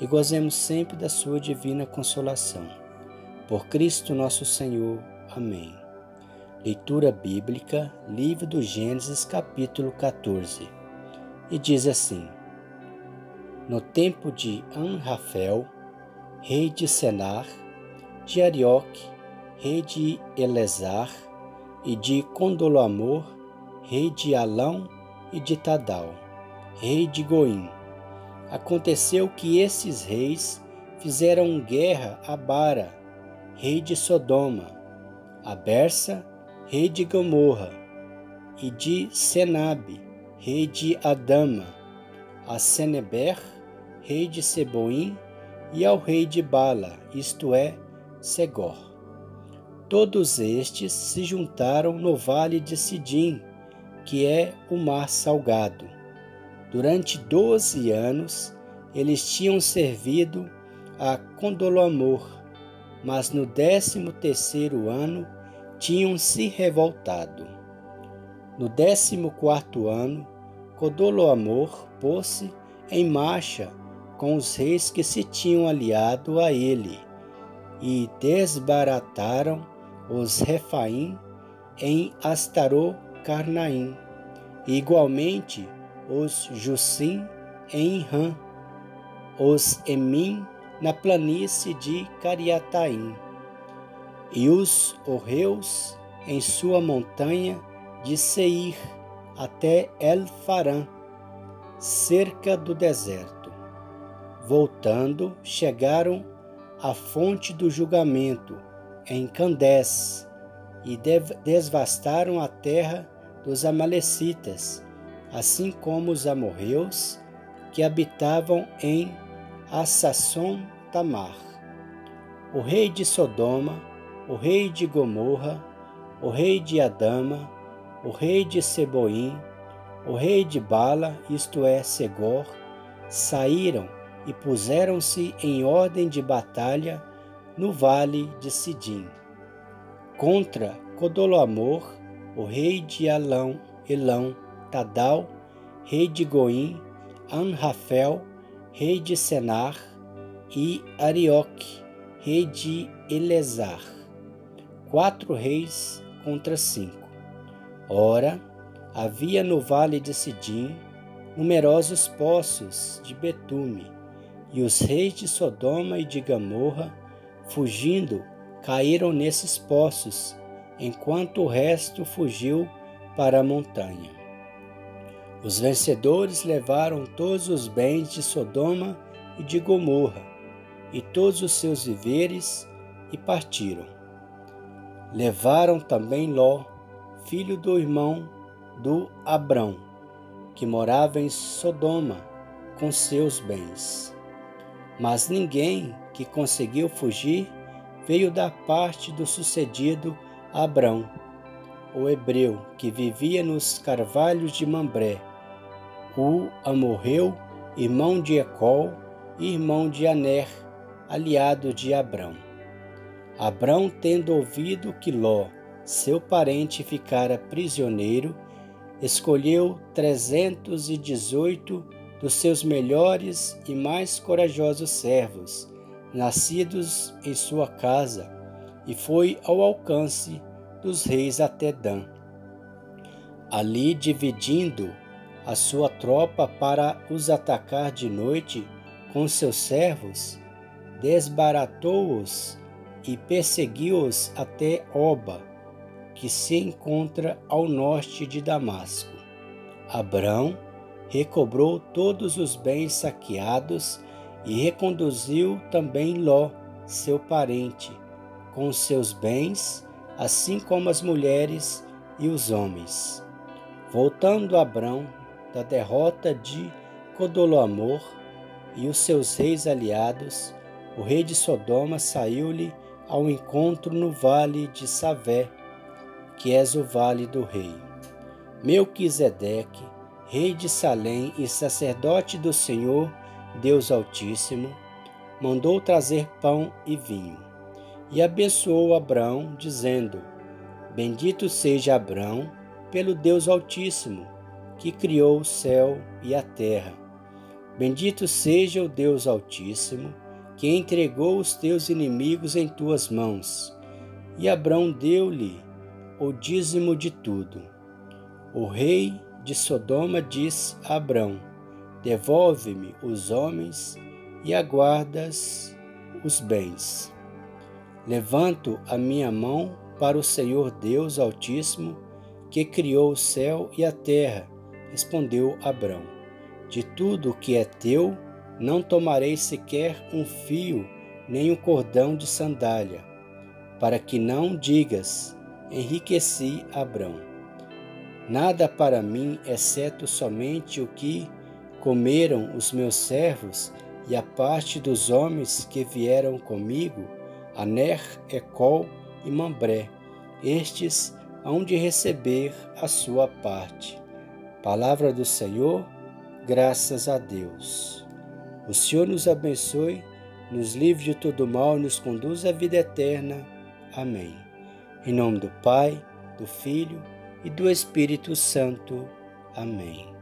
e gozemos sempre da Sua divina consolação. Por Cristo nosso Senhor. Amém. Leitura bíblica, livro do Gênesis, capítulo 14. E diz assim: No tempo de Anrafel, rei de Senar, de Arioque, rei de Elezar, e de Condoloamor, rei de Alão e de Tadal, rei de Goim Aconteceu que esses reis fizeram guerra a Bara, rei de Sodoma, a Bersa, rei de Gomorra, e de Senabe, rei de Adama, a Seneber, rei de Seboim, e ao rei de Bala, isto é, Segor. Todos estes se juntaram no vale de Sidim, que é o mar salgado Durante doze anos, eles tinham servido a Condoloamor, mas no décimo terceiro ano tinham se revoltado. No décimo quarto ano, Condoloamor pôs-se em marcha com os reis que se tinham aliado a ele e desbarataram os Refaim em Astarô Carnaim. Igualmente, os Jussim em Ram, os Emim na planície de Cariataim, e os Orreus em sua montanha de Seir até El-Farã, cerca do deserto. Voltando, chegaram à fonte do julgamento, em Candés, e devastaram a terra dos Amalecitas, assim como os amorreus que habitavam em Assasson Tamar. O rei de Sodoma, o rei de Gomorra, o rei de Adama, o rei de Seboim, o rei de Bala, isto é, Segor, saíram e puseram-se em ordem de batalha no vale de Sidim. Contra Codoloamor, o rei de Alão, Elão, Tadal, rei de Goim, Anrafel, rei de Senar, e Arioque, rei de Elezar. Quatro reis contra cinco. Ora, havia no vale de Sidim numerosos poços de betume, e os reis de Sodoma e de Gamorra, fugindo, caíram nesses poços, enquanto o resto fugiu para a montanha. Os vencedores levaram todos os bens de Sodoma e de Gomorra, e todos os seus viveres, e partiram. Levaram também Ló, filho do irmão do Abrão, que morava em Sodoma, com seus bens. Mas ninguém que conseguiu fugir veio da parte do sucedido Abrão, o hebreu que vivia nos carvalhos de Mambré, o Amorreu, irmão de Ecol irmão de Aner, aliado de Abrão. Abrão, tendo ouvido que Ló, seu parente, ficara prisioneiro, escolheu trezentos e dezoito dos seus melhores e mais corajosos servos, nascidos em sua casa, e foi ao alcance dos reis até Dan. Ali, dividindo a sua tropa para os atacar de noite com seus servos, desbaratou-os e perseguiu-os até Oba, que se encontra ao norte de Damasco. Abrão recobrou todos os bens saqueados e reconduziu também Ló, seu parente, com seus bens, assim como as mulheres e os homens. Voltando Abrão da derrota de Codoloamor, e os seus reis aliados, o rei de Sodoma saiu-lhe ao encontro no vale de Savé, que és o vale do rei. Melquisedeque, rei de Salém e sacerdote do Senhor, Deus Altíssimo, mandou trazer pão e vinho. E abençoou Abrão, dizendo: Bendito seja Abrão pelo Deus Altíssimo, que criou o céu e a terra. Bendito seja o Deus Altíssimo, que entregou os teus inimigos em tuas mãos. E Abrão deu-lhe o dízimo de tudo. O rei de Sodoma disse a Abrão: Devolve-me os homens e aguardas os bens. Levanto a minha mão para o Senhor Deus Altíssimo, que criou o céu e a terra, respondeu Abrão. De tudo o que é teu, não tomarei sequer um fio, nem um cordão de sandália, para que não digas: enriqueci Abrão. Nada para mim, exceto somente o que comeram os meus servos e a parte dos homens que vieram comigo, Aner, Ecol e Mambré, estes hão de receber a sua parte. Palavra do Senhor, graças a Deus. O Senhor nos abençoe, nos livre de todo mal e nos conduz à vida eterna. Amém. Em nome do Pai, do Filho e do Espírito Santo. Amém.